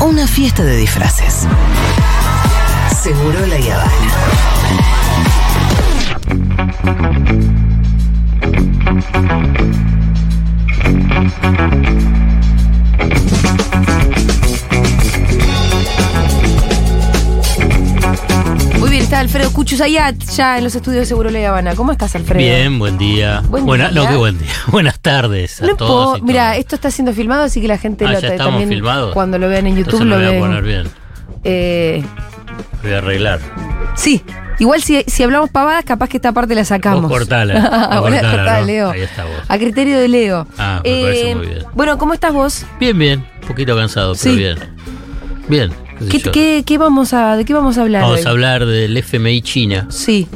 o una fiesta de disfraces. Seguro la Habana. Muy bien, está Alfredo Cuchusayat ya en los estudios de Seguro La Habana. ¿Cómo estás, Alfredo? Bien, buen día. Buen Buena- día. No, qué buen día. Buenas tardes a No todos. puedo- y Mira, esto está siendo filmado, así que la gente Ah, lo ya estamos también filmados. cuando lo vean en YouTube lo me voy ven. a poner bien. Eh, Voy a arreglar. sí, igual si, si hablamos pavadas, capaz que esta parte la sacamos. Vos cortala, cortala, cortala, ¿no? Leo. Ahí está vos. A criterio de Leo. Ah, me parece muy bien. Bueno, ¿cómo estás vos? Bien, bien. Un poquito cansado, pero bien. Bien. qué ¿Qué, yo. qué- qué vamos a, ¿De qué vamos a hablar? Vamos hoy? a hablar del FMI China. Sí.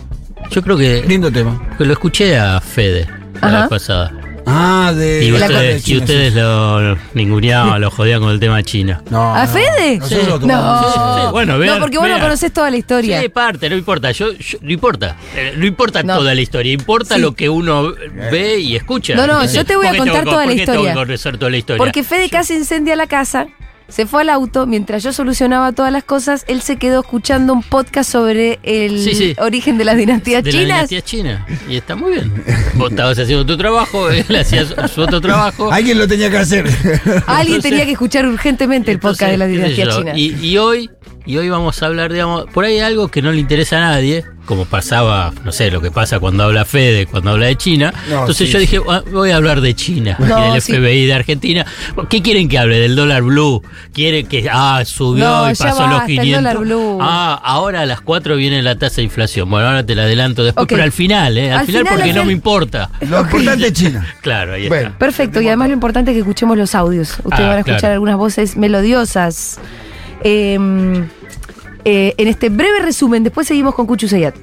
Yo creo que, Lindo tema. que lo escuché a Fede la vez pasada. Ah, de. Y la ustedes, de China, y ustedes lo ninguneaban, lo jodían con el tema China. No, ¿A no. Fede? Nosotros Sí. lo. No. Bueno, vean, no, porque vos no conocés toda la historia. Sí, parte, no importa. Yo, yo- no importa. Eh, no importa No. toda la historia. Importa Sí. lo que uno ve y escucha. No, no, yo te voy a ¿por qué tengo contar que- toda la por qué tengo historia. que conocer toda la historia? Porque Fede casi incendia la casa, se fue al auto, mientras yo solucionaba todas las cosas, él se quedó escuchando un podcast sobre el Sí, sí. origen de las dinastías de la chinas. dinastía china. Y está muy bien. Vos estabas haciendo tu trabajo, él hacía su, su otro trabajo. Alguien lo tenía que hacer. Alguien Entonces- tenía que escuchar urgentemente el podcast de la Entonces, qué sé dinastía yo, china. Y, y hoy, y hoy vamos a hablar, digamos, por ahí algo que no le interesa a nadie, como pasaba, no sé, lo que pasa cuando habla Fede, cuando habla de China. No, Entonces sí, yo sí. dije, "Ah, voy a hablar de China No, del sí. FBI de Argentina. ¿Qué quieren que hable? ¿Del dólar blue? ¿Quieren que, ah, subió No, y ya pasó los el 500? dólar blue. Ah, ahora a las 4 viene la tasa de inflación. Bueno, ahora te la adelanto después, Ok. pero al final, ¿eh? Al, Al final, final, porque no me importa. Lo importante es China. Claro, ahí Bueno. está. Perfecto, y además lo importante es que escuchemos los audios. Ustedes Ah, van a escuchar claro. algunas voces melodiosas. Eh, eh, en este breve resumen, después seguimos con Cuchu Seyat.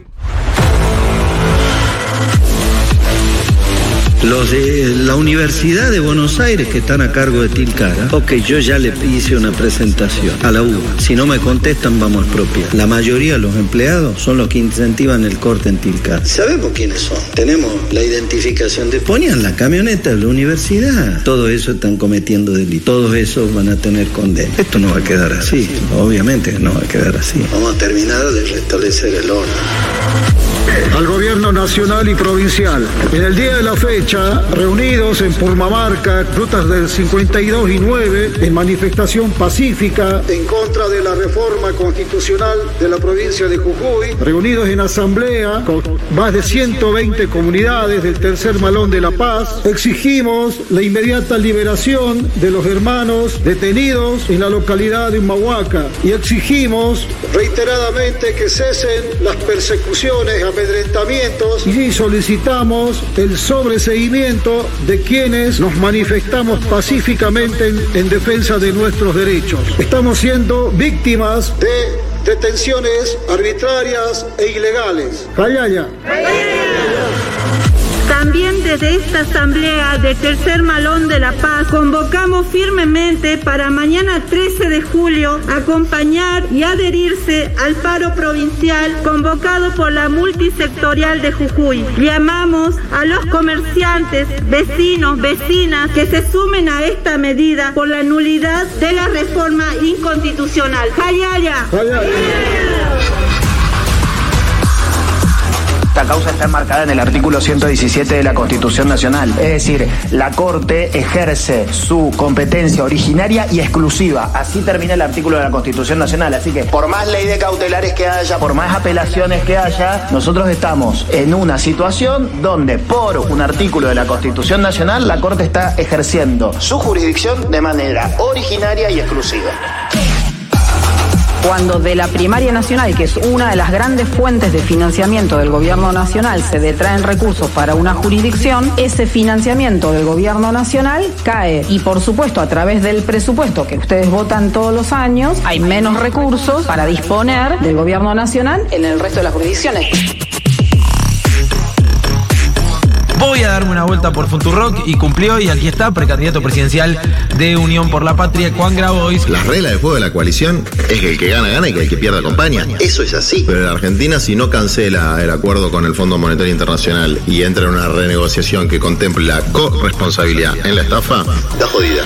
Los de la Universidad de Buenos Aires que están a cargo de Tilcara. Ok, yo ya le hice una presentación a la UBA. Si no me contestan, vamos a expropiar. La mayoría de los empleados son los que incentivan el corte en Tilcara. Sabemos quiénes son. Tenemos la identificación de... Ponían la camioneta de la universidad. Todo eso están cometiendo delitos. Todos esos van a tener condena. Esto no va a quedar así. Obviamente que no va a quedar así. Vamos a terminar de restablecer el orden. Al gobierno nacional y provincial. En el día de la fecha, reunidos en Purmamarca, rutas del 52 y 9, en manifestación pacífica en contra de la reforma constitucional de la provincia de Jujuy, reunidos en asamblea con más de 120 comunidades del tercer malón de La Paz, exigimos la inmediata liberación de los hermanos detenidos en la localidad de Humahuaca y exigimos reiteradamente que cesen las persecuciones, amedrentamientos y solicitamos el sobreseguimiento de quienes nos manifestamos pacíficamente en, en defensa de nuestros derechos. Estamos siendo víctimas de detenciones arbitrarias e ilegales. Callaya. También desde esta asamblea de Tercer Malón de La Paz convocamos firmemente para mañana 13 de julio acompañar y adherirse al paro provincial convocado por la multisectorial de Jujuy. Llamamos a los comerciantes, vecinos, vecinas que se sumen a esta medida por la nulidad de la reforma inconstitucional. ¡Jayaya! Callaya. Esta causa está enmarcada en el artículo 117 de la Constitución Nacional. Es decir, la Corte ejerce su competencia originaria y exclusiva. Así termina el artículo de la Constitución Nacional. Así que, por más ley de cautelares que haya, por más apelaciones que haya, nosotros estamos en una situación donde, por un artículo de la Constitución Nacional, la Corte está ejerciendo su jurisdicción de manera originaria y exclusiva. Cuando de la primaria nacional, que es una de las grandes fuentes de financiamiento del gobierno nacional, se detraen recursos para una jurisdicción, ese financiamiento del gobierno nacional cae. Y por supuesto, a través del presupuesto que ustedes votan todos los años, hay menos recursos para disponer del gobierno nacional en el resto de las jurisdicciones. Voy a darme una vuelta por Futurock y cumplió y aquí está, precandidato presidencial de Unión por la Patria, Juan Grabois. La regla de juego de la coalición es que el que gana, gana y que el que pierde acompaña. Eso es así. Pero la Argentina, si no cancela el acuerdo con el Fondo Monetario Internacional y entra en una renegociación que contemple la corresponsabilidad en la estafa, está jodida.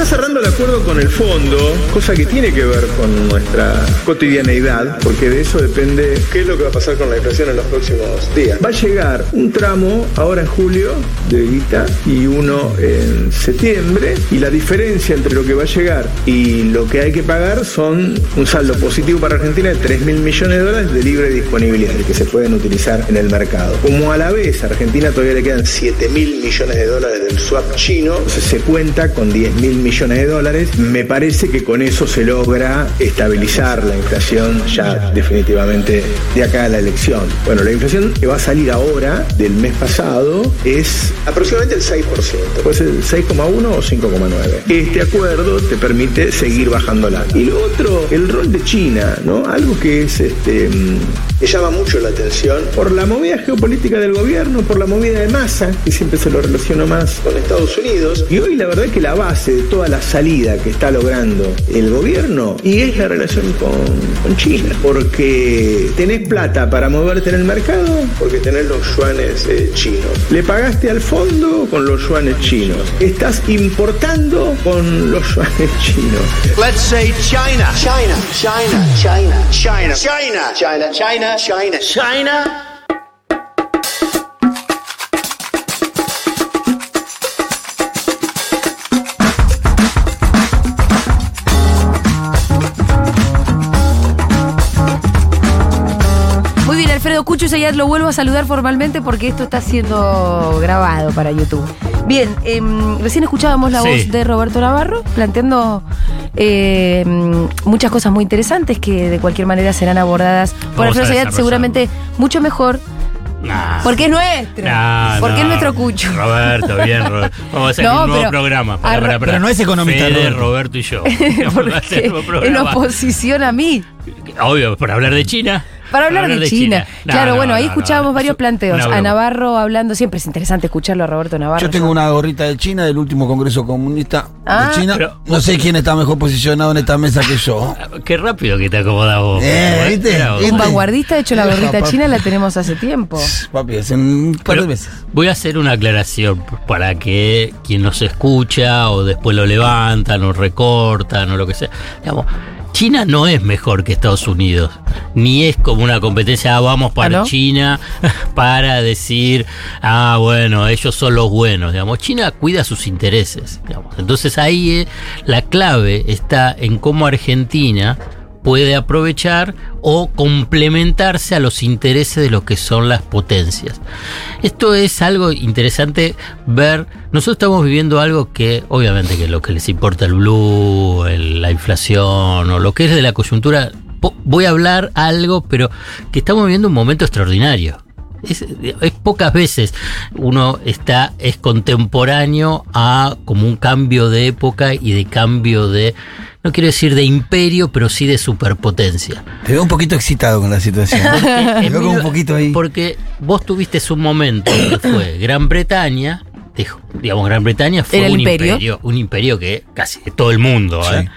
Está cerrando el acuerdo con el fondo, cosa que tiene que ver con nuestra cotidianeidad, porque de eso depende qué es lo que va a pasar con la inflación en los próximos días. Va a llegar un tramo ahora en julio de guita y uno en septiembre, y la diferencia entre lo que va a llegar y lo que hay que pagar son un saldo positivo para Argentina de 3 mil millones de dólares de libre disponibilidad que se pueden utilizar en el mercado. Como a la vez a Argentina todavía le quedan 7 mil millones de dólares del swap chino, se cuenta con 10 mil millones de dólares. Me parece que con eso se logra estabilizar la inflación ya definitivamente de acá a la elección. Bueno, la inflación que va a salir ahora del mes pasado es aproximadamente el 6%, puede ser el 6,1 o 5,9. Este acuerdo te permite seguir bajándola. Y lo otro, el rol de China, ¿no? Algo que es este mm, me llama mucho la atención por la movida geopolítica del gobierno, por la movida de masa, que siempre se lo relaciono más con Estados Unidos. Y hoy la verdad que la base de toda la salida que está logrando el gobierno y es la relación con, con China. Porque tenés plata para moverte en el mercado, porque tenés los yuanes eh, chinos. Le pagaste al fondo con los yuanes chinos. Estás importando con los yuanes chinos. Let's say China. China, China, China, China, China, China, China, China, China. Muy Alfredo Cucho y Sayat lo vuelvo a saludar formalmente porque esto está siendo grabado para YouTube. Bien, em, recién escuchábamos la Sí. voz de Roberto Navarro planteando em, muchas cosas muy interesantes que de cualquier manera serán abordadas por Alfredo Sayat seguramente mucho mejor Nah. porque es nuestro. Nah, porque no. es nuestro Cucho. Roberto, bien, Roberto. Vamos a hacer No, un nuevo pero- programa. a- pero no es economista, Fede, Roberto. Roberto y yo. Vamos a hacer un nuevo en oposición a mí. Obvio, para hablar de China. Para hablar de, China. No, claro, no, bueno, ahí escuchábamos no, varios planteos. A. Navarro hablando, siempre es interesante escucharlo a Roberto Navarro. Yo tengo una gorrita de China del último Congreso Comunista Ah. de China. Pero- no sé quién está mejor posicionado en esta mesa que yo. Qué rápido que te acomodás vos. Eh. Un vanguardista, de hecho la gorrita china la tenemos hace tiempo. Papi, hacen un par de veces. Voy a hacer una aclaración para que quien nos escucha o después lo levantan o recortan o lo que sea. Digamos, China no es mejor que Estados Unidos, ni es como una competencia, ah, vamos para. China para decir, ah, bueno, ellos son los buenos, digamos. China cuida sus intereses, digamos. Entonces ahí eh, la clave está en cómo Argentina puede aprovechar o complementarse a los intereses de lo que son las potencias. Esto es algo interesante ver. Nosotros estamos viviendo algo que, obviamente, que lo que les importa el blue, la inflación o lo que es de la coyuntura. Voy a hablar algo, pero que estamos viviendo un momento extraordinario. Es, es pocas veces uno está es contemporáneo a como un cambio de época y de cambio de no quiero decir de imperio pero sí de superpotencia Te veo un poquito excitado con la situación. Te veo como un poquito ahí. porque vos tuviste un momento que fue Gran Bretaña dejó- digamos Gran Bretaña fue un imperio. un imperio que casi de todo el mundo Sí. ¿eh?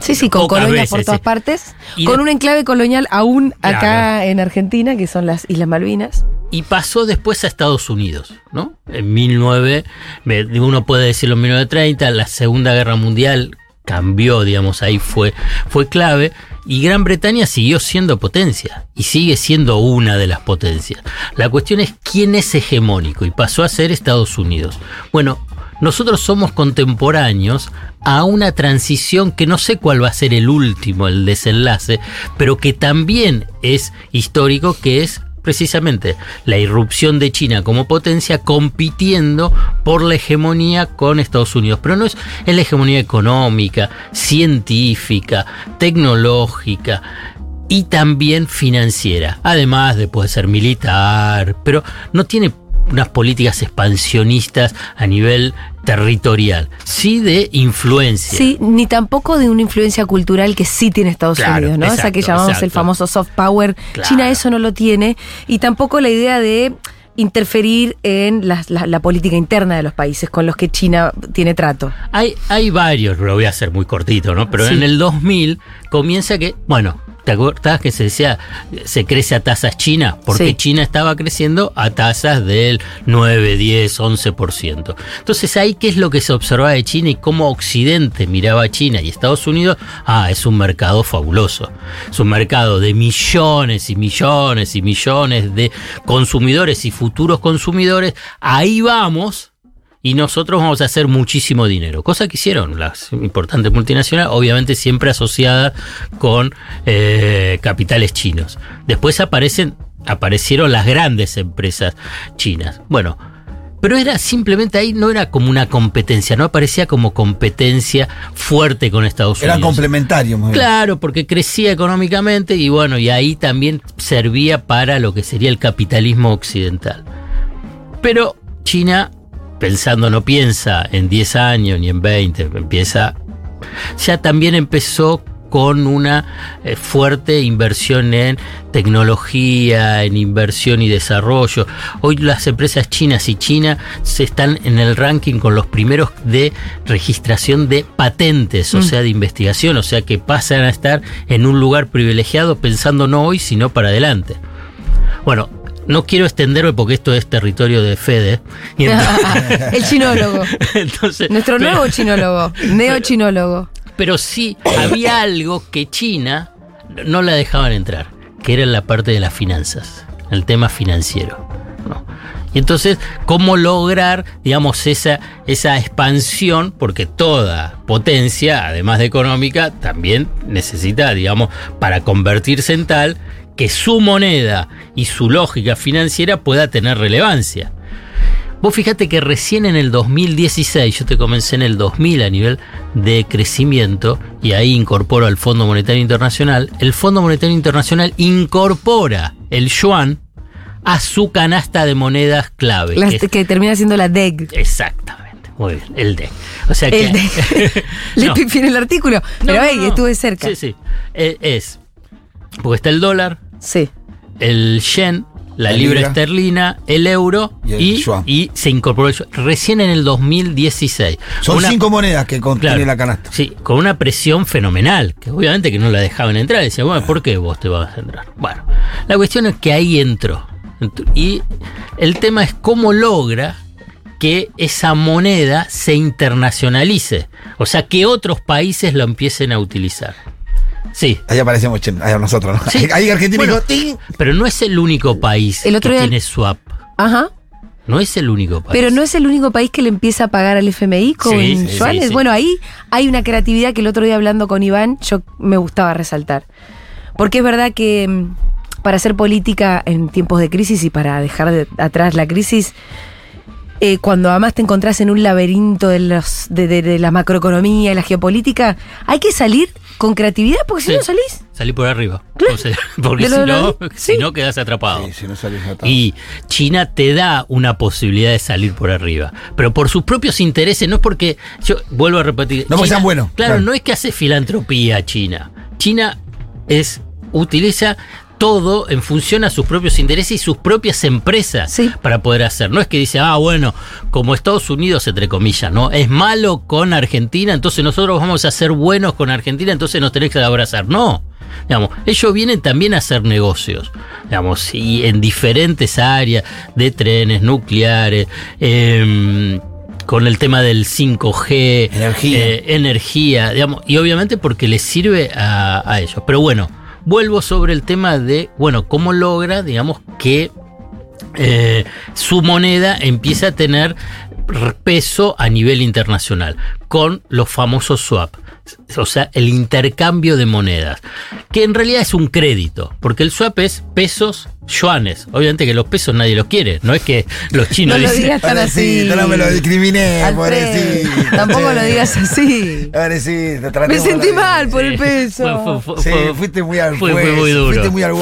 Sí, sí, con Pocas colonias por todas sí. partes. Y con de- un enclave colonial aún acá Claro. en Argentina, que son las Islas Malvinas. y pasó después a Estados Unidos, ¿no? En 19, me- uno puede decirlo en 1930, la Segunda Guerra Mundial cambió, digamos, ahí fue, fue clave, y Gran Bretaña siguió siendo potencia, y sigue siendo una de las potencias. La cuestión es quién es hegemónico, y pasó a ser Estados Unidos. Bueno, nosotros somos contemporáneos a una transición que no sé cuál va a ser el último, el desenlace, pero que también es histórico, que es precisamente la irrupción de China como potencia compitiendo por la hegemonía con Estados Unidos. Pero no es, la hegemonía económica, científica, tecnológica y también financiera. Además de poder ser militar, pero no tiene unas políticas expansionistas a nivel territorial, sí de influencia. Sí, ni tampoco de una influencia cultural que sí tiene Estados Claro, Unidos, ¿no? Esa que exacto, llamamos el exacto. famoso soft power. Claro. China eso no lo tiene. Y tampoco la idea de interferir en la, la política interna de los países con los que China tiene trato. Hay, hay varios, lo voy a hacer muy cortito, ¿no? Pero Sí. en el 2000 comienza que, bueno, ¿Te acordás que se decía se crece a tasas chinas? Porque Sí. China estaba creciendo a tasas del 9, 10, 11%. Entonces ahí qué es lo que se observaba de China y cómo Occidente miraba a China y Estados Unidos. Ah, es un mercado fabuloso. Es un mercado de millones y millones y millones de consumidores y futuros consumidores. Ahí vamos y nosotros vamos a hacer muchísimo dinero. Cosa que hicieron las importantes multinacionales, obviamente siempre asociadas con eh, capitales chinos. Después aparecen, aparecieron las grandes empresas chinas. Bueno, pero era simplemente ahí, no era como una competencia, no aparecía como competencia fuerte con Estados Era Unidos. complementario. muy bien. Claro, porque crecía económicamente y bueno, y ahí también servía para lo que sería el capitalismo occidental. Pero China, pensando, no piensa en 10 años ni en 20, empieza. Ya también empezó con una eh, fuerte inversión en tecnología, en inversión y desarrollo. Hoy las empresas chinas y China se están en el ranking con los primeros de registración de patentes, o Mm. sea, de investigación, o sea, que pasan a estar en un lugar privilegiado pensando no hoy, sino para adelante. Bueno, no quiero extenderme porque esto es territorio de Fede. Y entonces- El chinólogo. entonces, Nuestro pero- nuevo chinólogo. Neochinólogo. pero sí había algo que China no la dejaban entrar, que era la parte de las finanzas, el tema financiero. ¿no? Y entonces, ¿cómo lograr, digamos, esa, esa expansión? Porque toda potencia, además de económica, también necesita, digamos, para convertirse en tal, que su moneda y su lógica financiera pueda tener relevancia. Vos fíjate que recién en el 2016, yo te comencé en el 2000 a nivel de crecimiento, y ahí incorporo al Fondo Monetario Internacional, el Fondo Monetario Internacional incorpora el yuan a su canasta de monedas clave. Las- que termina siendo la DEG. exactamente, muy bien, el D. O sea que... El DEG. Le No. el artículo. Pero hey, no, estuve cerca. Sí, sí. Eh, Es, porque está el dólar, Sí. el yen, la, La libra, libra. esterlina, el euro Y el se incorporó el yuan. Recién en el 2016. Son Una- cinco monedas que contiene Claro. la canasta. Sí, con una presión fenomenal, que obviamente que no la dejaban entrar. Decía, bueno, ¿por qué vos te vas a entrar? Bueno, la cuestión es que ahí entró. Ent- Y el tema es cómo logra que esa moneda se internacionalice. O sea, que otros países lo empiecen a utilizar. Sí. Ahí aparecemos ahí nosotros, ¿no? Sí. Ahí Argentina Bueno. Pero no es el único país El otro que día- tiene swap. Ajá. No es el único país. Pero no es el único país que le empieza a pagar al FMI con Sí, sí, yuanes. sí, sí. Bueno, ahí hay una creatividad que el otro día hablando con Iván yo me gustaba resaltar. Porque es verdad que mm, para hacer política en tiempos de crisis y para dejar de- atrás la crisis, eh, cuando además te encontrás en un laberinto de, los, de, de- de la macroeconomía y la geopolítica, hay que salir con creatividad porque si Sí. no salís. Salí por arriba. O sea, porque si no, lo- si no quedas atrapado. Sí, si no salís atado. Y China te da una posibilidad de salir por arriba. Pero por sus propios intereses, no es porque. Yo vuelvo a repetir. No porque China- sean buenos, Claro, claro. no es que hace filantropía China. China es. utiliza todo en función a sus propios intereses y sus propias empresas para poder hacer. No es que dice, ah, bueno, como Estados Unidos, entre comillas, ¿no? Es malo con Argentina, entonces nosotros vamos a ser buenos con Argentina, entonces nos tenés que abrazar. No. Digamos, ellos vienen también a hacer negocios, digamos, y en diferentes áreas de trenes, nucleares, em, con el tema del 5G, Energía. eh, energía, digamos, y obviamente porque les sirve a, a ellos. Pero bueno, vuelvo sobre el tema de, bueno, cómo logra, digamos, que eh, su moneda empieza a tener peso a nivel internacional con los famosos swap. O sea, el intercambio de monedas, que en realidad es un crédito, porque el swap es pesos, yuanes. Obviamente que los pesos nadie los quiere, no es que los chinos No lo dicen, digas tan así. No me lo discriminé, Alfred, pobrecito. tampoco lo digas así. Pobrecito, Me tratemos sentí de- mal por el Sí. peso. Fue- fue- Sí, fue- fuiste muy al fue- muy duro. Fuiste muy al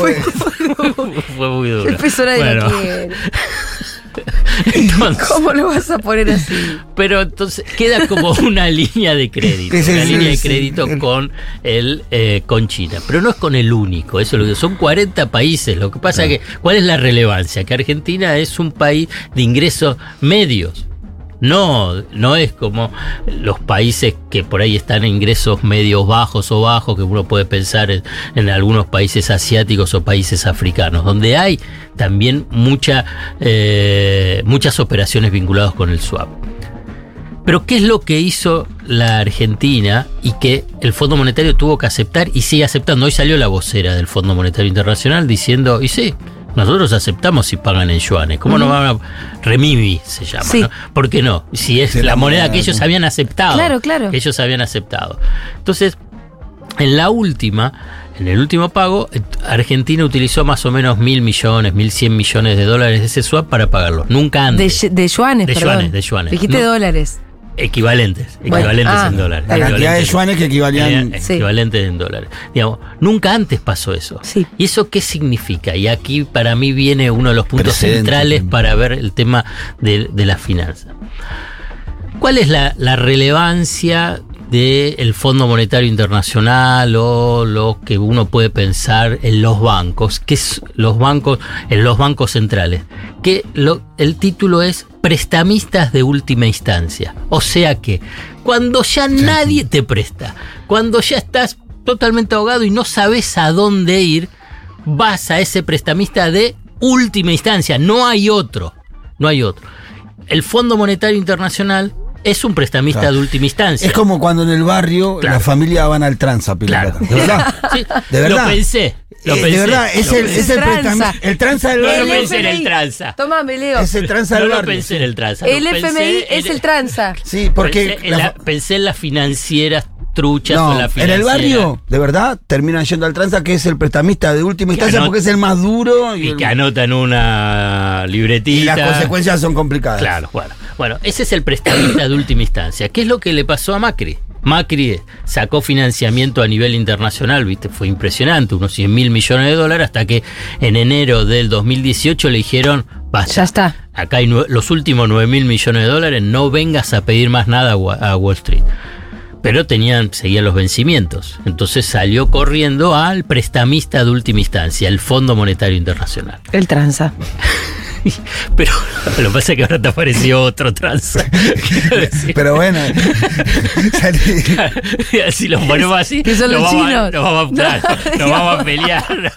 fue muy duro. El peso nadie lo Bueno, quiere. Entonces- ¿Cómo lo vas a poner así? Pero entonces queda como una línea de crédito, una sí, línea de sí. crédito con el eh, con China, pero no es con el único, eso es lo que son 40 países. Lo que pasa es que ¿cuál es la relevancia? Que Argentina es un país de ingresos medios. No, no es como los países que por ahí están en ingresos medios bajos o bajos, que uno puede pensar en, algunos países asiáticos o países africanos, donde hay también eh, muchas operaciones vinculadas con el swap. Pero ¿qué es lo que hizo la Argentina y que el Fondo Monetario tuvo que aceptar y sigue aceptando? Hoy salió la vocera del Fondo Monetario Internacional diciendo, y sí, nosotros aceptamos si pagan en yuanes. ¿Cómo no van a... Remimi se llama, Sí. ¿no? ¿Por qué no? Si es la la moneda moneda, que ellos habían aceptado. Claro, claro. Que ellos habían aceptado. Entonces, en la última, en el último pago, Argentina utilizó más o menos mil millones, mil cien millones de dólares de ese swap para pagarlos. Nunca De, antes. ye- de yuanes, De perdón. yuanes, de yuanes. Dijiste No. Equivalentes. Equivalentes, Bueno, ah, en dólares. la cantidad de Equivalentes- yuanes que equivalían- eh, Sí. Equivalentes en dólares. Digamos, nunca antes pasó eso. Sí. ¿Y eso qué significa? Y aquí para mí viene uno de los puntos Precedente. centrales para ver el tema de, de la finanza. ¿Cuál es la, la relevancia del Fondo Monetario Internacional o lo que uno puede pensar en los bancos? que es los bancos, en los bancos centrales? Que lo- el título es prestamistas de última instancia. O sea que cuando ya nadie te presta, cuando ya estás totalmente ahogado y no sabes a dónde ir, vas a ese prestamista de última instancia. No hay otro. No hay otro. El Fondo Monetario Internacional es un prestamista Claro. de última instancia. Es como cuando en el barrio Claro. la familia van al tranza, Claro. ¿De verdad? Sí, ¿De verdad? Lo pensé. Lo Eh, pensé. de verdad, es lo el, pensé. es el, Tranza. prestam- el tranza del No lo barrio. pensé en el tranza. Tómame, Leo. Es el tranza No del lo barrio. pensé en el tranza. el lo FMI pensé es el tranza. Sí, porque pensé, en la- la- pensé en las financieras truchas no, o la en financiera. el barrio, de verdad, terminan yendo al tranza, que es el prestamista de última instancia, porque es el más duro y, Y el- que anotan una y libretita. las consecuencias son complicadas. Claro, bueno. Bueno, ese es el prestamista de última instancia. ¿Qué es lo que le pasó a Macri? Macri sacó financiamiento a nivel internacional, viste, fue impresionante, unos 100 mil millones de dólares, hasta que en enero del 2018 le dijeron, basta. Ya está. Acá hay los últimos 9 mil millones de dólares, no vengas a pedir más nada a Wall Street. Pero tenían, seguían los vencimientos. Entonces salió corriendo al prestamista de última instancia, el Fondo Monetario Internacional. El tranza. Pero lo que pasa es que ahora te apareció otro tranza. Pero bueno, si lo ponemos así, Que son nos los vamos, a- chinos. nos vamos a, No, claro, nos digamos. vamos a pelear.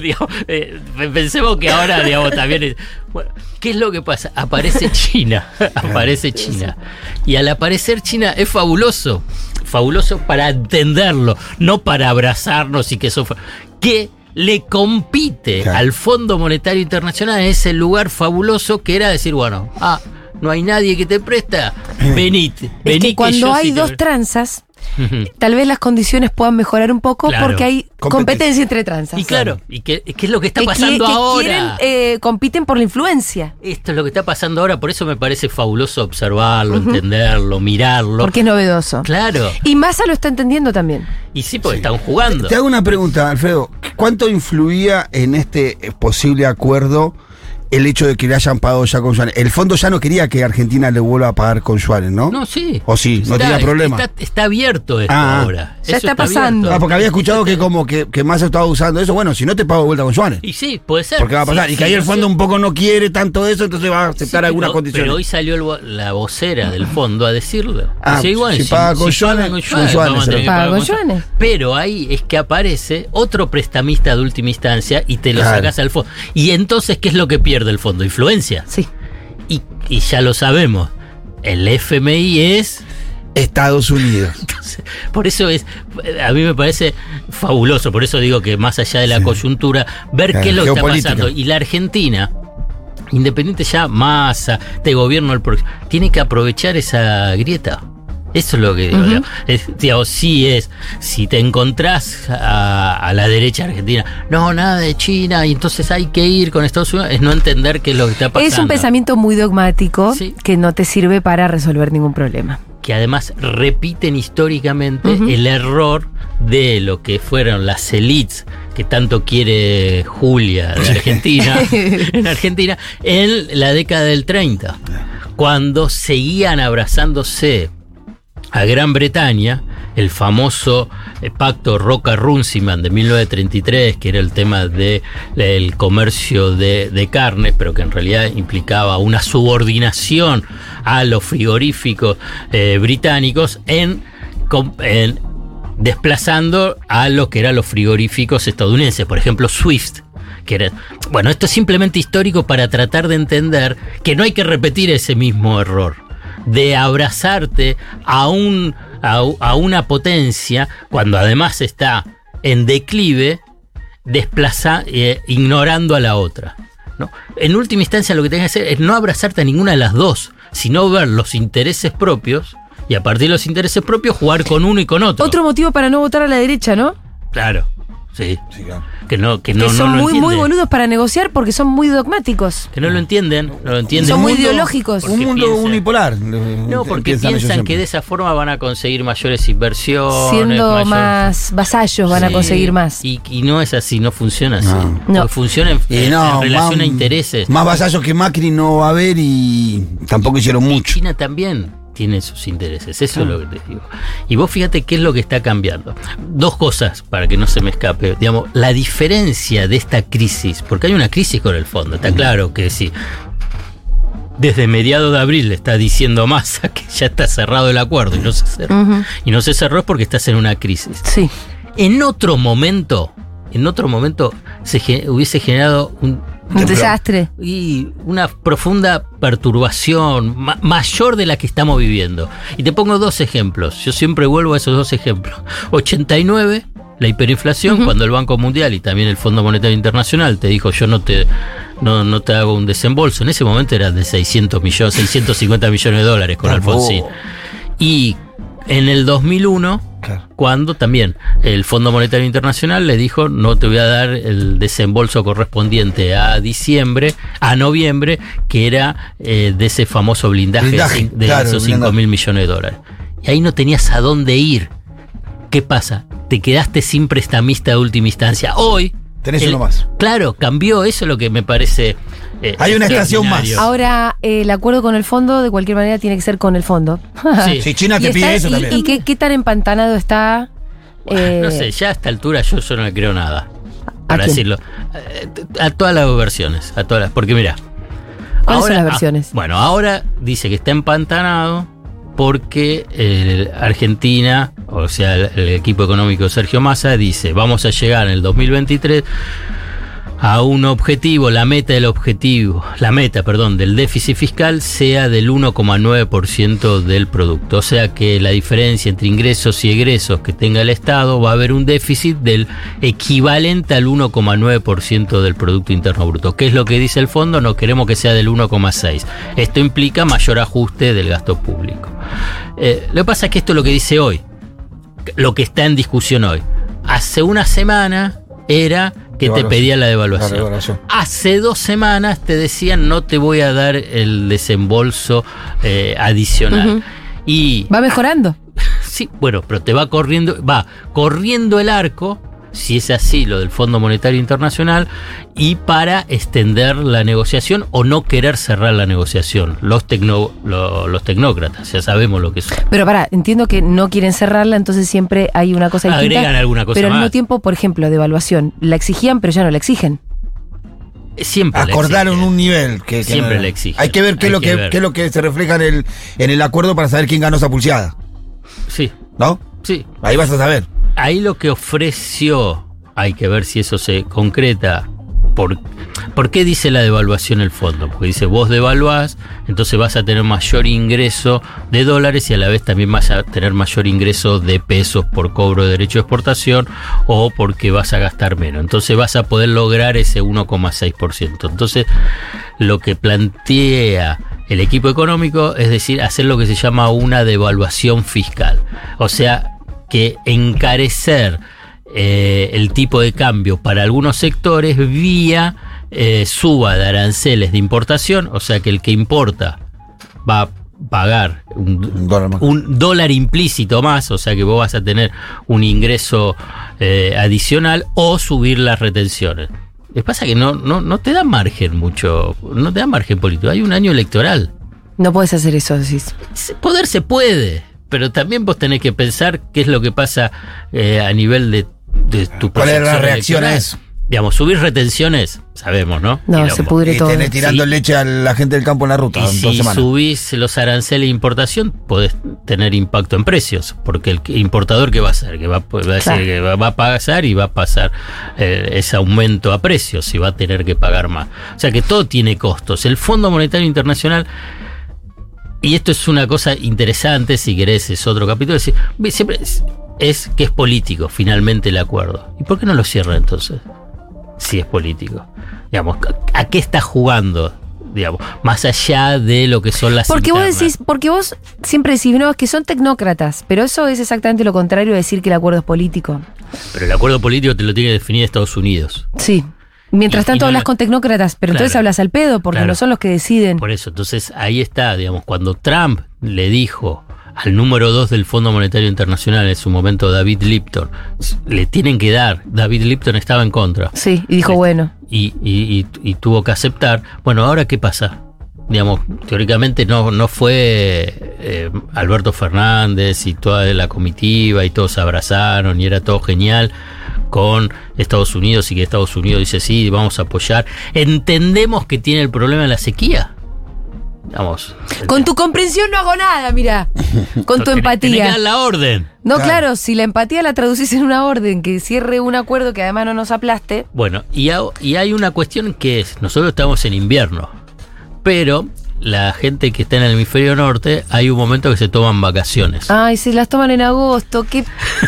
Digamos, eh, pensemos que ahora, digamos, también es- bueno, ¿Qué es lo que pasa? Aparece China. Aparece China. Y al aparecer China es fabuloso. Fabuloso para entenderlo, no para abrazarnos y que eso fue. Le compite Claro. al Fondo Monetario Internacional en ese lugar fabuloso que era decir, bueno, ah, no hay nadie que te presta, venite. Es que cuando hay sí te- dos tranzas, Tal vez las condiciones puedan mejorar un poco Claro. porque hay Competencia. competencia entre tranzas. Y claro, ¿y qué, qué es lo que está Que pasando que ahora? quieren, eh, compiten por la influencia. Esto es lo que está pasando ahora, por eso me parece fabuloso observarlo, entenderlo, mirarlo. Porque es novedoso. Claro. Y Massa lo está entendiendo también. Y sí, porque están jugando. te hago una pregunta, Alfredo. ¿Cuánto influía en este posible acuerdo el hecho de que le hayan pagado ya con yuanes? El fondo ya no quería que Argentina le vuelva a pagar con yuanes, ¿no? No, sí. ¿O sí? No Está- tenía problema. Está, está abierto esto Ah, ahora. ya Eso está pasando. Ah, porque había escuchado que como que, que Massa estaba usando eso. Bueno, si no te pago de vuelta con yuanes. Y sí, puede ser. Porque va a pasar. Sí, y que sí, ahí el fondo un poco no quiere tanto eso, entonces va a aceptar Sí, algunas pero- condiciones. Pero hoy salió el la vocera del fondo a decirlo. Ah, Dice, igual, si que Paga con yuanes. Pero ahí es que aparece otro prestamista de última instancia y te lo Claro. sacas al fondo. Y entonces, ¿qué es lo que pierde el fondo? Influencia. Sí. Y, y ya lo sabemos. El FMI es Estados Unidos. Entonces, por eso es, a mí me parece fabuloso, por eso digo que más allá de la coyuntura, ver Claro, qué es lo que está pasando. Y la Argentina, independiente ya masa, de gobierno el próximo, tiene que aprovechar esa grieta. Eso es lo que digo. Es, digamos, sí es, si te encontrás a, a la derecha argentina, no, nada de China, y entonces hay que ir con Estados Unidos, es no entender qué es lo que está pasando. Es un pensamiento muy dogmático Sí. que no te sirve para resolver ningún problema. que además repiten históricamente el error de lo que fueron las elites que tanto quiere Julia de Argentina, en Argentina, en la década del 30, cuando seguían abrazándose a Gran Bretaña, el famoso eh, pacto Roca-Runciman de 1933, que era el tema del comercio de, de carnes, pero que en realidad implicaba una subordinación a los frigoríficos eh, británicos en, desplazando a lo que eran los frigoríficos estadounidenses, por ejemplo Swift. Bueno, esto es simplemente histórico para tratar de entender que no hay que repetir ese mismo error de abrazarte a, un, a, a una potencia cuando además está en declive, desplaza, eh, ignorando a la otra. ¿no? En última instancia lo que tienes que hacer es no abrazarte a ninguna de las dos, sino ver los intereses propios y a partir de los intereses propios jugar con uno y con otro. Otro motivo para no votar a la derecha, ¿no? Claro, sí. Que no, que no, que no son lo muy, muy boludos para negociar porque son muy dogmáticos. Que no lo entienden, no lo entienden. Son muy Mundo- ideológicos. Un mundo piensan- unipolar. No, porque piensan que de esa forma van a conseguir mayores inversiones. Siendo más vasallos van a conseguir más. Y, y no es así, no funciona así. No. Funciona en, relación más- a intereses. Más vasallos que Macri no va a haber y tampoco hicieron mucho. China también tiene sus intereses, eso es lo que te digo. Y vos fíjate qué es lo que está cambiando. Dos cosas para que no se me escape. Digamos, la diferencia de esta crisis, porque hay una crisis con el fondo, está claro que sí. Desde mediados de abril le está diciendo Massa que ya está cerrado el acuerdo y no se cerró. Y no se cerró es porque estás en una crisis. Sí. En otro momento, en otro momento se hubiese generado un, Un desastre. y una profunda perturbación ma- mayor de la que estamos viviendo. Y te pongo dos ejemplos. Yo siempre vuelvo a esos dos ejemplos. 89, la hiperinflación, cuando el Banco Mundial y también el Fondo Monetario Internacional te dijo yo no te no, no te hago un desembolso. En ese momento era de 600 millones, 650 millones de dólares con Alfonsín. Y en el 2001 cuando también el Fondo Monetario Internacional le dijo no te voy a dar el desembolso correspondiente a diciembre, a noviembre, que era eh, de ese famoso blindaje, Blindaje, de, claro, esos blindaje. 5 mil millones de dólares. Y ahí no tenías a dónde ir. ¿Qué pasa? Te quedaste sin prestamista de última instancia. Hoy... Tenés el- uno más. Claro, cambió, eso es lo que me parece... eh, Hay una estación extraordinario. Ahora, eh, el acuerdo con el fondo, de cualquier manera, tiene que ser con el fondo. Sí. Si China te está- pide eso y- también. ¿Y qué, qué tan empantanado está? eh, No sé, ya a esta altura yo, yo no le creo nada. Para decirlo. Eh, A todas las versiones. A todas las, porque mira. ¿Cuáles son las ah, versiones? bueno, ahora dice que está empantanado porque el Argentina, o sea, el, el equipo económico de Sergio Massa, dice, vamos a llegar en el 2023 a un objetivo, la meta del objetivo, la meta, perdón, del déficit fiscal sea del 1,9% del producto. O sea que la diferencia entre ingresos y egresos que tenga el Estado va a haber un déficit del equivalente al 1,9% del Producto Interno Bruto. ¿Qué es lo que dice el fondo? No queremos que sea del 1,6%. Esto implica mayor ajuste del gasto público. Eh, lo que pasa es que esto es lo que dice hoy, lo que está en discusión hoy. Hace una semana era que te pedía la La devaluación. Hace dos semanas te decían no te voy a dar el desembolso eh, adicional. Y Va mejorando. sí, bueno, pero te va corriendo, va corriendo el arco, si es así lo del Fondo Monetario Internacional, y para extender la negociación o no querer cerrar la negociación. Los, tecno, lo- los tecnócratas, ya sabemos lo que son. Pero pará, entiendo que no quieren cerrarla, entonces siempre hay una cosa distinta. Agregan alguna cosa Pero al más. mismo tiempo, por ejemplo, de evaluación, la exigían, pero ya no la exigen. Siempre Acordaron un nivel que, que Siempre no- le exigen. Hay que ver qué es lo que qué es lo que se refleja en el, en el acuerdo para saber quién ganó esa pulseada. Sí, ¿No? sí. Ahí vas a saber. Ahí lo que ofreció, hay que ver si eso se concreta. ¿Por, ¿por qué dice la devaluación el fondo? Porque dice, vos devaluás, entonces vas a tener mayor ingreso de dólares y a la vez también vas a tener mayor ingreso de pesos por cobro de derecho de exportación o porque vas a gastar menos. Entonces vas a poder lograr ese 1,6%. Entonces, lo que plantea el equipo económico es decir, hacer lo que se llama una devaluación fiscal. O sea, que encarecer eh, el tipo de cambio para algunos sectores vía eh, suba de aranceles de importación, o sea que el que importa va a pagar un, Un dólar más. un dólar implícito más, o sea que vos vas a tener un ingreso eh, adicional o subir las retenciones. Que pasa que no, no, no te da margen mucho, no te da margen político, hay un año electoral. No puedes hacer eso, decís. Poder se puede, pero también vos tenés que pensar qué es lo que pasa eh, a nivel de, de tu ¿Cuál es la reacción a eso? digamos, subir retenciones, sabemos, ¿no? No, Quilombo. se pudre Y todo. tenés tirando Sí. leche a la gente del campo en la ruta. Y si semanas. subís los aranceles de importación, podés tener impacto en precios, porque el importador, ¿qué va a hacer? Que va, a- va a, decir Claro. que va, va a pasar y va a pasar eh, ese aumento a precios y va a tener que pagar más. O sea que todo tiene costos. El Fondo Monetario Internacional, y esto es una cosa interesante, si querés, es otro capítulo, es, decir, siempre es, es que es político finalmente el acuerdo. ¿Y por qué no lo cierra entonces? Si es político. Digamos, ¿a qué está jugando? Digamos, más allá de lo que son las Porque vos decís, porque vos siempre decís, no, es que son tecnócratas, pero eso es exactamente lo contrario de decir que el acuerdo es político. Pero el acuerdo político te lo tiene que definir Estados Unidos. Sí. Mientras Y- y tanto no hablas con tecnócratas, pero Claro. entonces hablas al pedo, porque Claro. no son los que deciden. Por eso, entonces ahí está, digamos, cuando Trump le dijo al número dos del Fondo Monetario Internacional en su momento, David Lipton, le tienen que dar, David Lipton estaba en contra. Sí, y dijo, Sí. bueno. y, y- y- y tuvo que aceptar. Bueno, ahora qué pasa? Digamos, teóricamente no, no fue eh, Alberto Fernández y toda la comitiva y todos se abrazaron y era todo genial con Estados Unidos y que Estados Unidos dice sí, vamos a apoyar. Entendemos que tiene el problema de la sequía. Vamos. Con tu comprensión no hago nada, mira. Con tu que empatía. dar la orden. No, Claro. claro, si la empatía la traducís en una orden que cierre un acuerdo que además no nos aplaste. Bueno, y hay una cuestión que es, nosotros estamos en invierno, pero la gente que está en el hemisferio norte, hay un momento que se toman vacaciones. Ay, se las toman en agosto, qué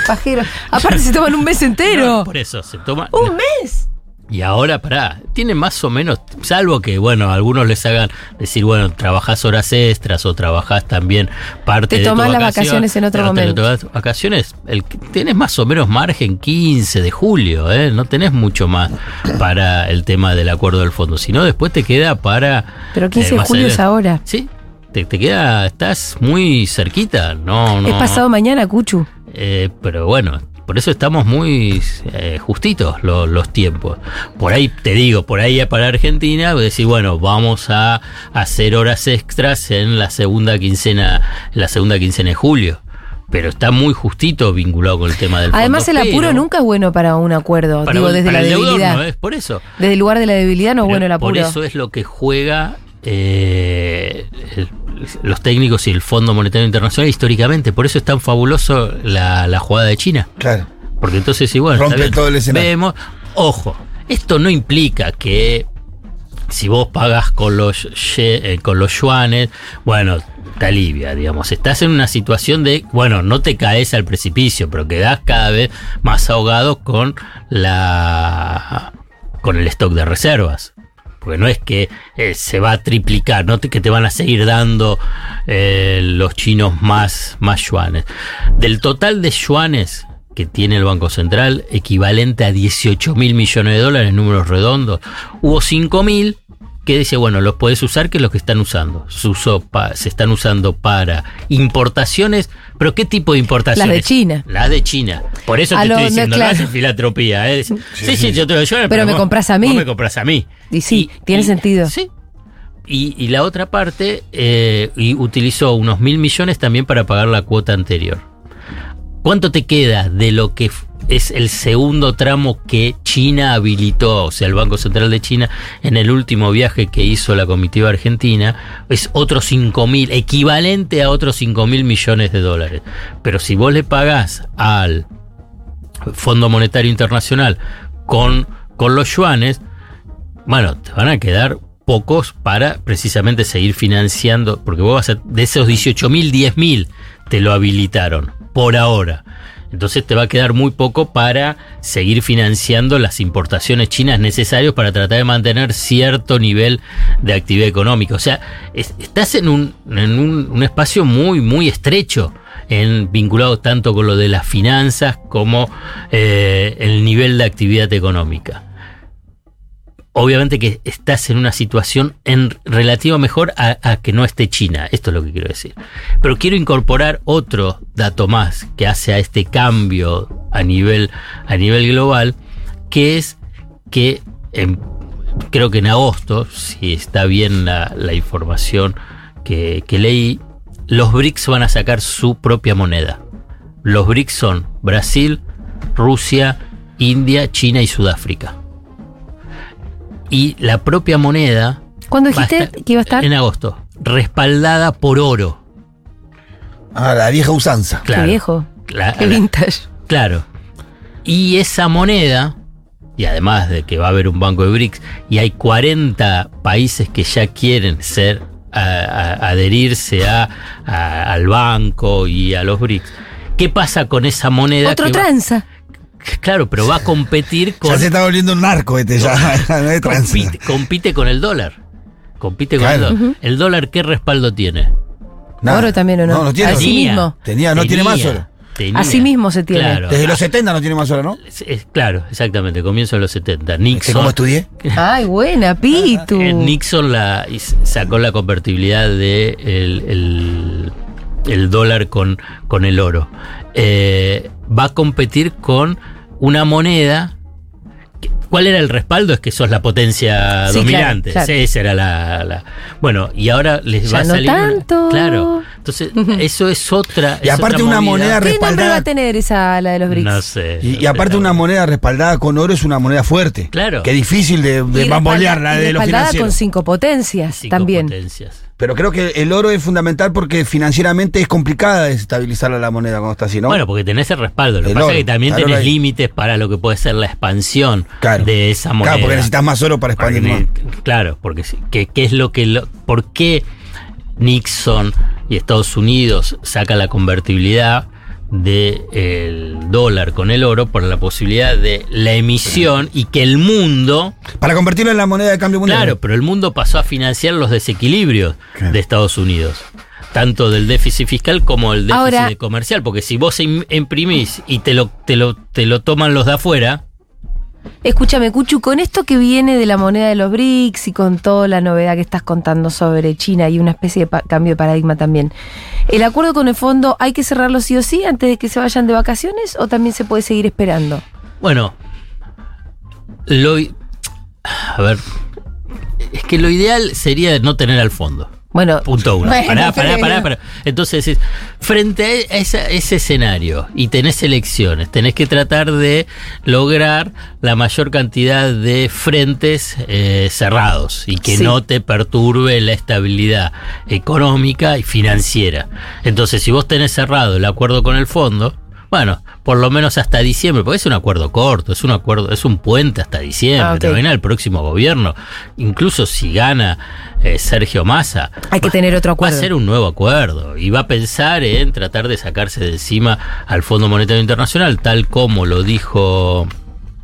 pajero. Aparte se toman un mes entero. No, por eso, se toma... ¡Un mes! Y ahora, pará, tiene más o menos, salvo que, bueno, algunos les hagan decir, bueno, trabajás horas extras o trabajás también parte Te de tu tomás las vacaciones en otro pero te momento. tomás vacaciones, el, tenés más o menos margen 15 de julio, ¿eh? No tenés mucho más para el tema del acuerdo del fondo, sino después te queda para... Pero 15 eh, de julio es ahora. Sí, te, te queda, estás muy cerquita, no, no. Es pasado mañana, Cuchu. Eh, pero bueno, por eso estamos muy eh, justitos lo- los tiempos. Por ahí, te digo, por ahí para Argentina, decir, bueno, vamos a hacer horas extras en la segunda quincena, en la segunda quincena de julio. Pero está muy justito vinculado con el tema del Además, fondo, el apuro nunca es bueno para un acuerdo. para- Digo, desde para la el debilidad. no es por eso. Desde el lugar de la debilidad no es bueno el apuro. Por eso es lo que juega eh, el- los técnicos y el Fondo Monetario Internacional históricamente. Por eso es tan fabuloso la, la jugada de China. Claro. Porque entonces igual Rompe todo el escenario. Vemos, ojo, esto no implica que si vos pagas con los ye- eh, con los yuanes, bueno, te alivia, digamos. Estás en una situación de, bueno, no te caes al precipicio, pero quedás cada vez más ahogado con la con el stock de reservas. Porque no es que eh, se va a triplicar, no que te van a seguir dando eh, los chinos más, más yuanes. Del total de yuanes que tiene el Banco Central, equivalente a 18 mil millones de dólares, números redondos, hubo 5 mil que dice, bueno, los puedes usar, que es lo que están usando. Se, usó pa- se están usando para importaciones, pero ¿qué tipo de importaciones? Las de China. Las de China. Por eso A te lo- estoy diciendo, no, claro. filantropía. ¿eh? Sí, sí, yo te lo llevo, Pero me vos- compras a mí. vos me compras a mí. Y sí, tiene sentido. Sí. Y, y la otra parte, eh, y utilizó unos mil millones también para pagar la cuota anterior. ¿Cuánto te queda de lo que es el segundo tramo que China habilitó, o sea, el Banco Central de China, en el último viaje que hizo la comitiva argentina? Es otros 5 mil, equivalente a otros 5 mil millones de dólares. Pero si vos le pagás al Fondo Monetario Internacional con, con los yuanes, bueno, te van a quedar pocos para precisamente seguir financiando, porque vos vas a, de esos 18 mil, 10 mil te lo habilitaron por ahora. Entonces te va a quedar muy poco para seguir financiando las importaciones chinas necesarias para tratar de mantener cierto nivel de actividad económica. O sea, es- estás en un, en un, un espacio muy, muy estrecho, en, vinculado tanto con lo de las finanzas como eh, el nivel de actividad económica obviamente que estás en una situación en relativa mejor a, que no esté China. Esto es lo que quiero decir. Pero quiero incorporar otro dato más que hace a este cambio a nivel, a nivel global, que es que en- creo que en agosto, si está bien la, la información que, que leí, los BRICS van a sacar su propia moneda. Los BRICS son Brasil, Rusia, India, China y Sudáfrica. Y la propia moneda ¿Cuándo dijiste estar- que iba a estar? en agosto, respaldada por oro. Ah, la vieja usanza. Claro. Qué viejo. La- Qué la- vintage. Claro. Y esa moneda, y además de que va a haber un banco de BRICS, y hay 40 países que ya quieren ser, a- a- adherirse a, a- al banco y a los BRICS. ¿Qué pasa con esa moneda? Otro que va- tranza. Claro, pero va a competir con. Ya se está volviendo un narco este, ya. no compite, compite con el dólar. Compite con Claro. el dólar. ¿El dólar qué respaldo tiene? Nada. Oro también, ¿o no? No, no tiene. Así Tenía. mismo. Tenía, no tiene más oro. tenía. Así mismo se tiene. Claro. Desde los 70 no tiene más oro, ¿no? Es- es- claro, exactamente, comienzo de los 70. ¿Este Nixon. cómo estudié? Ay, buena, Pitu. Eh, Nixon la, sacó la convertibilidad de el, el- el dólar con, con el oro. Eh, va a competir con una moneda. ¿Cuál era el respaldo? Es que sos la potencia Sí, dominante. claro, claro. Sí, Esa era la, la- Bueno, y ahora les Ya va a salir. una- tanto. claro. Entonces, eso es otra. Y es aparte otra una movida. moneda ¿Qué nombre va respaldada. a tener esa, la de los BRICS? No sé. Y, y aparte una moneda respaldada con oro es una moneda fuerte. Claro. Que difícil de, de bambolear la y de los respaldada con financieros. cinco potencias Cinco también. potencias. Pero creo que el oro es fundamental porque financieramente es complicada desestabilizar a la moneda cuando está así, ¿no? Bueno, porque tenés el respaldo. Lo que pasa oro, es que también tenés límites para lo que puede ser la expansión Claro. de esa moneda. Claro, porque necesitas más oro para expandir más. Claro, porque sí, que, que es lo que lo- ¿por qué Nixon y Estados Unidos saca la convertibilidad del dólar con el oro por la posibilidad de la emisión y que el mundo Para convertirlo en la moneda de cambio mundial. Claro, pero el mundo pasó a financiar los desequilibrios de Estados Unidos. Tanto del déficit fiscal como el déficit Ahora- comercial. Porque si vos im- imprimís y te lo, te, lo, te lo toman los de afuera, Escúchame, Cuchu, con esto que viene de la moneda de los BRICS y con toda la novedad que estás contando sobre China y una especie de cambio de paradigma también, ¿el acuerdo con el fondo hay que cerrarlo sí o sí antes de que se vayan de vacaciones o también se puede seguir esperando? bueno, lo... A ver, es que lo ideal sería no tener al fondo. Bueno, Punto uno. Bueno, pará, pará, pará, pará. Entonces, es- frente a ese escenario y tenés elecciones, tenés que tratar de lograr la mayor cantidad de frentes eh, cerrados y que Sí. no te perturbe la estabilidad económica y financiera. Entonces, si vos tenés cerrado el acuerdo con el fondo, bueno, por lo menos hasta diciembre, porque es un acuerdo corto, es un acuerdo, es un puente hasta diciembre, Ah, ok. termina el próximo gobierno. Incluso si gana eh, Sergio Massa, hay que tener otro Va a acuerdo. ser un nuevo acuerdo y va a pensar en tratar de sacarse de encima al Fondo Monetario Internacional, tal como lo dijo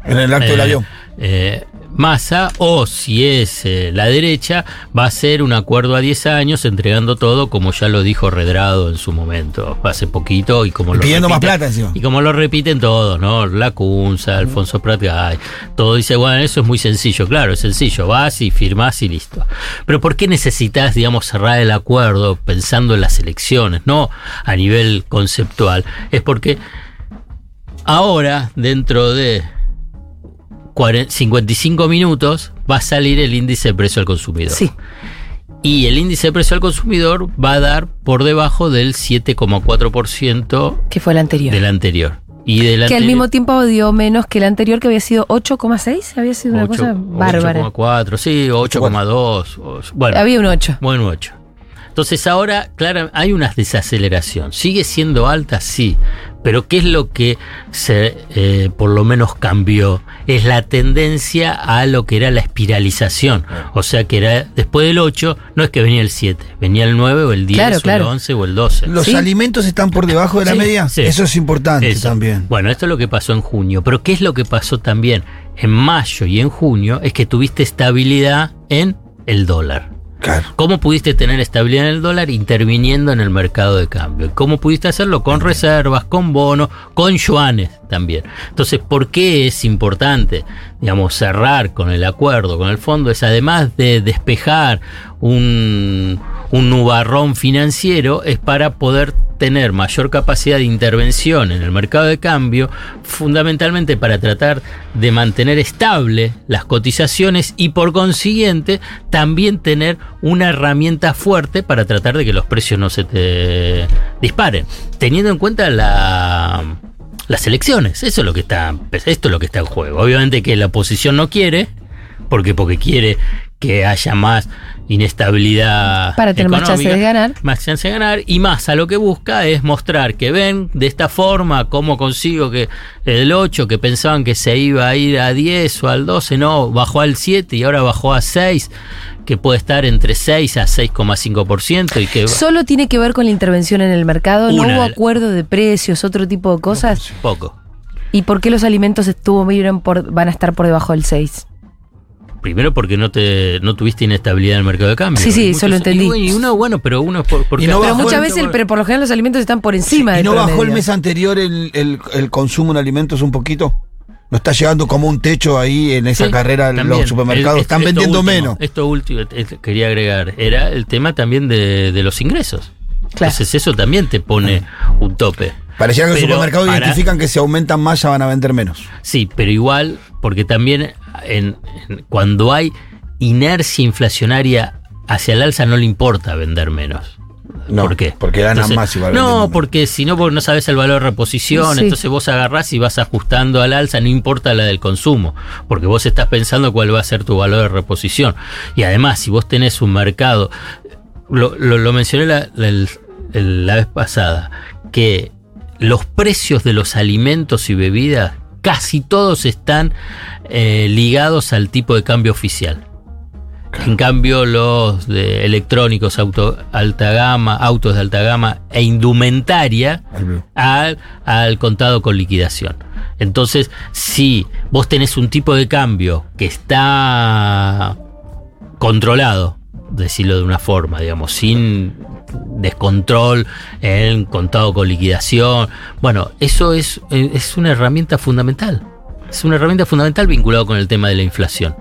En el acto del eh, avión. eh, Massa, o si es eh, la derecha, va a ser un acuerdo a 10 años entregando todo, como ya lo dijo Redrado en su momento, hace poquito, y como Y lo pidiendo más repite- plata encima. Y como lo repiten todos, ¿no? La Cunza, Alfonso Pratgay, todo dice, bueno, eso es muy sencillo, claro, es sencillo, vas y firmás y listo. Pero ¿por qué necesitas, digamos, cerrar el acuerdo pensando en las elecciones, no a nivel conceptual? Es porque ahora, dentro de 40 55 minutos, va a salir el índice de precio al consumidor. Sí. Y el índice de precio al consumidor va a dar por debajo del 7,4% Que fue el anterior. del anterior. Y del que al anterior- mismo tiempo dio menos que el anterior, que había sido 8,6. Había sido una 8, cosa bárbara. 8,4, sí, 8,2. o- Bueno, Había un 8. Bueno, 8. Entonces ahora, claro, hay una desaceleración. ¿Sigue siendo alta? Sí. Pero ¿qué es lo que se, eh, por lo menos cambió? Es la tendencia a lo que era la espiralización. O sea que era después del 8, no es que venía el 7, venía el 9 o el 10 Claro, o claro. el 11 o el 12. ¿Los Sí. alimentos están por debajo de la Sí, media? sí. Eso es importante Eso. también. Bueno, esto es lo que pasó en junio. Pero ¿qué es lo que pasó también en mayo y en junio? Es que tuviste estabilidad en el dólar. ¿Cómo pudiste tener estabilidad en el dólar interviniendo en el mercado de cambio? ¿Cómo pudiste hacerlo? Con reservas, con bonos, con yuanes también. Entonces, ¿por qué es importante, digamos, cerrar con el acuerdo, con el fondo? Es además de despejar un, un nubarrón financiero, es para poder tener mayor capacidad de intervención en el mercado de cambio, fundamentalmente para tratar de mantener estable las cotizaciones y por consiguiente también tener una herramienta fuerte para tratar de que los precios no se te disparen, teniendo en cuenta la las elecciones, eso es lo que está esto es lo que está en juego. Obviamente que la oposición no quiere ¿Por qué? Porque quiere que haya más inestabilidad. Para tener más chance de ganar. Más chance de ganar. Y más a lo que busca es mostrar que ven de esta forma cómo consigo que el 8, que pensaban que se iba a ir a 10 o al 12, no, bajó al 7 y ahora bajó a 6, que puede estar entre 6 a 6,5% y que Solo tiene que ver con la intervención en el mercado, no hubo acuerdo de precios, otro tipo de cosas. poco. ¿Y por qué los alimentos estuvo miren por, van a estar por debajo del 6? Primero porque no te no tuviste inestabilidad en el mercado de cambio. Sí, sí, Y eso lo entendí. Y, y uno, bueno, pero uno es por, porque Y no pero muchas veces, el- pero por lo general los alimentos están por encima ¿Y del no bajó el mes anterior el, el- el consumo en alimentos un poquito? ¿No está llegando como un techo ahí en esa Sí, carrera en también. los supermercados? El- Están esto vendiendo último, menos. Esto último, quería agregar, era el tema también de, de los ingresos. Entonces eso también te pone un tope. Parecía que los supermercados para- identifican que si aumentan más ya van a vender menos. Sí, pero igual, porque también en- en- cuando hay inercia inflacionaria hacia el alza no le importa vender menos. No, ¿Por qué? porque ganan más igual No, menos. porque si no, porque no sabes el valor de reposición, Sí. entonces vos agarrás y vas ajustando al alza, no importa la del consumo, porque vos estás pensando cuál va a ser tu valor de reposición. Y además, si vos tenés un mercado, lo, lo- lo mencioné la, la vez pasada, que los precios de los alimentos y bebidas, casi todos están eh, ligados al tipo de cambio oficial. En cambio, los de electrónicos, auto, alta gama, autos de alta gama e indumentaria al, al contado con liquidación. Entonces, si vos tenés un tipo de cambio que está controlado, decirlo de una forma, digamos, sin descontrol en contado con liquidación, bueno, eso es, eh, es una herramienta fundamental. Es una herramienta fundamental vinculado con el tema de la inflación.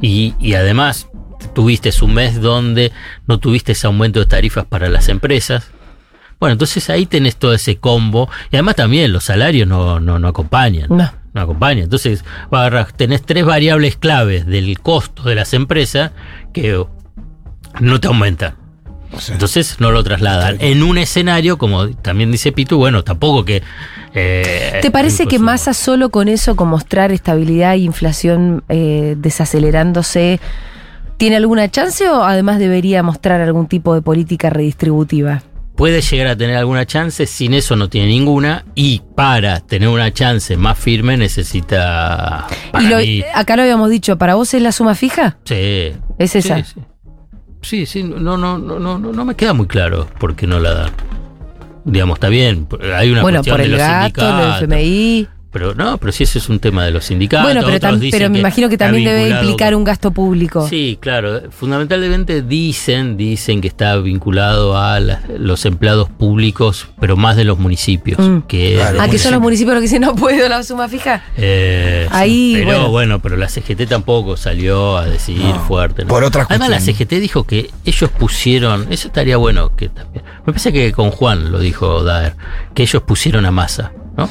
Y, y además, tuviste un mes donde no tuviste ese aumento de tarifas para las empresas. Bueno, entonces ahí tenés todo ese combo. Y además también los salarios no, no, no acompañan. No. No acompañan. Entonces tenés tres variables claves del costo de las empresas que no te aumentan. Entonces no lo trasladan. En un escenario, como también dice Pitu, bueno, tampoco que... eh, ¿Te parece que Massa solo con eso, con mostrar estabilidad e inflación eh, desacelerándose, tiene alguna chance o además debería mostrar algún tipo de política redistributiva? puede llegar a tener alguna chance, sin eso no tiene ninguna, y para tener una chance más firme necesita... Para y lo- mí, acá lo habíamos dicho, ¿para vos es la suma fija? sí. Es esa. Sí, sí. Sí, sí, no, no, no, no, no, no me queda muy claro por qué no la dan. Digamos, está bien, hay una bueno, cuestión por de el los gasto, sindicatos. el FMI. Pero no, pero si ese es un tema de los sindicatos. bueno, pero, otros tam- dicen pero me imagino que también debe implicar con- un gasto público. Sí, claro. Fundamentalmente dicen, dicen que está vinculado a la- los empleados públicos, pero más de los municipios. Mm. Que Claro. ¿A qué son los municipios los que dicen no puedo la suma fija? Eh, Ahí, sí, pero bueno. bueno. pero la CGT tampoco salió a decir fuerte. ¿no? por otras Además, la. CGT dijo que ellos pusieron, eso estaría bueno que también. Me parece que con Juan lo dijo Daer, que ellos pusieron a masa, ¿no?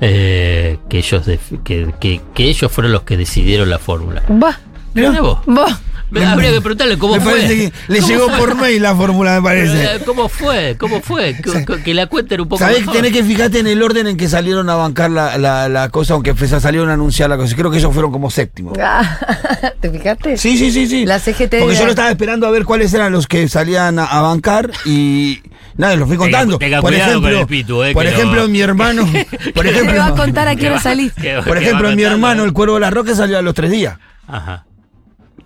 Eh, que ellos que, que- que ellos fueron los que decidieron la fórmula. Va, Mirá vos. va. Habría que preguntarle cómo me fue. parece que le ¿Cómo llegó fue? por mail la fórmula, me parece. Eh, ¿Cómo fue? ¿Cómo fue? Que, que- que la cuenten un poco Sabés que tenés que fijarte en el orden en que salieron a bancar la, la- la cosa, aunque fue- salieron a anunciar la cosa. Creo que ellos fueron como séptimo. ¿Te fijaste? Sí, sí, sí, sí. La CGT. Porque yo lo estaba esperando a ver cuáles eran los que salían a, a bancar y nada, los fui Tenga- contando. tenga por cuidado ejemplo, con el pitu, eh, por ejemplo, no- mi hermano, por Te va a ejemplo, contar a qué hora va- salís. por ejemplo, mi hermano, eh. el cuervo de la roca salió a los tres días. Ajá.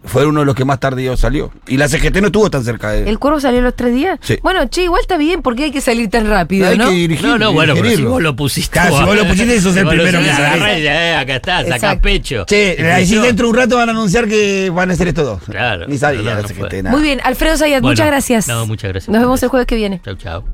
Fue uno de los que más tardío salió. Y la CGT no estuvo tan cerca de ¿El cuervo salió a los tres días? Sí. Bueno, che, igual está bien porque hay que salir tan rápido, Hay ¿no? que dirigir, No, no, bueno, pero si vos lo pusiste. Claro, si vos lo pusiste, sos el vos lo primero que ya, eh, acá está, saca pecho. Che, Y ahí sí dentro de un rato van a anunciar que van a hacer esto dos. Claro. Ni sabía No, no, la CGT, nada. Muy bien, Alfredo Zayat, Bueno, muchas gracias. No, muchas gracias. Nos vemos el jueves que viene. Chau, chau.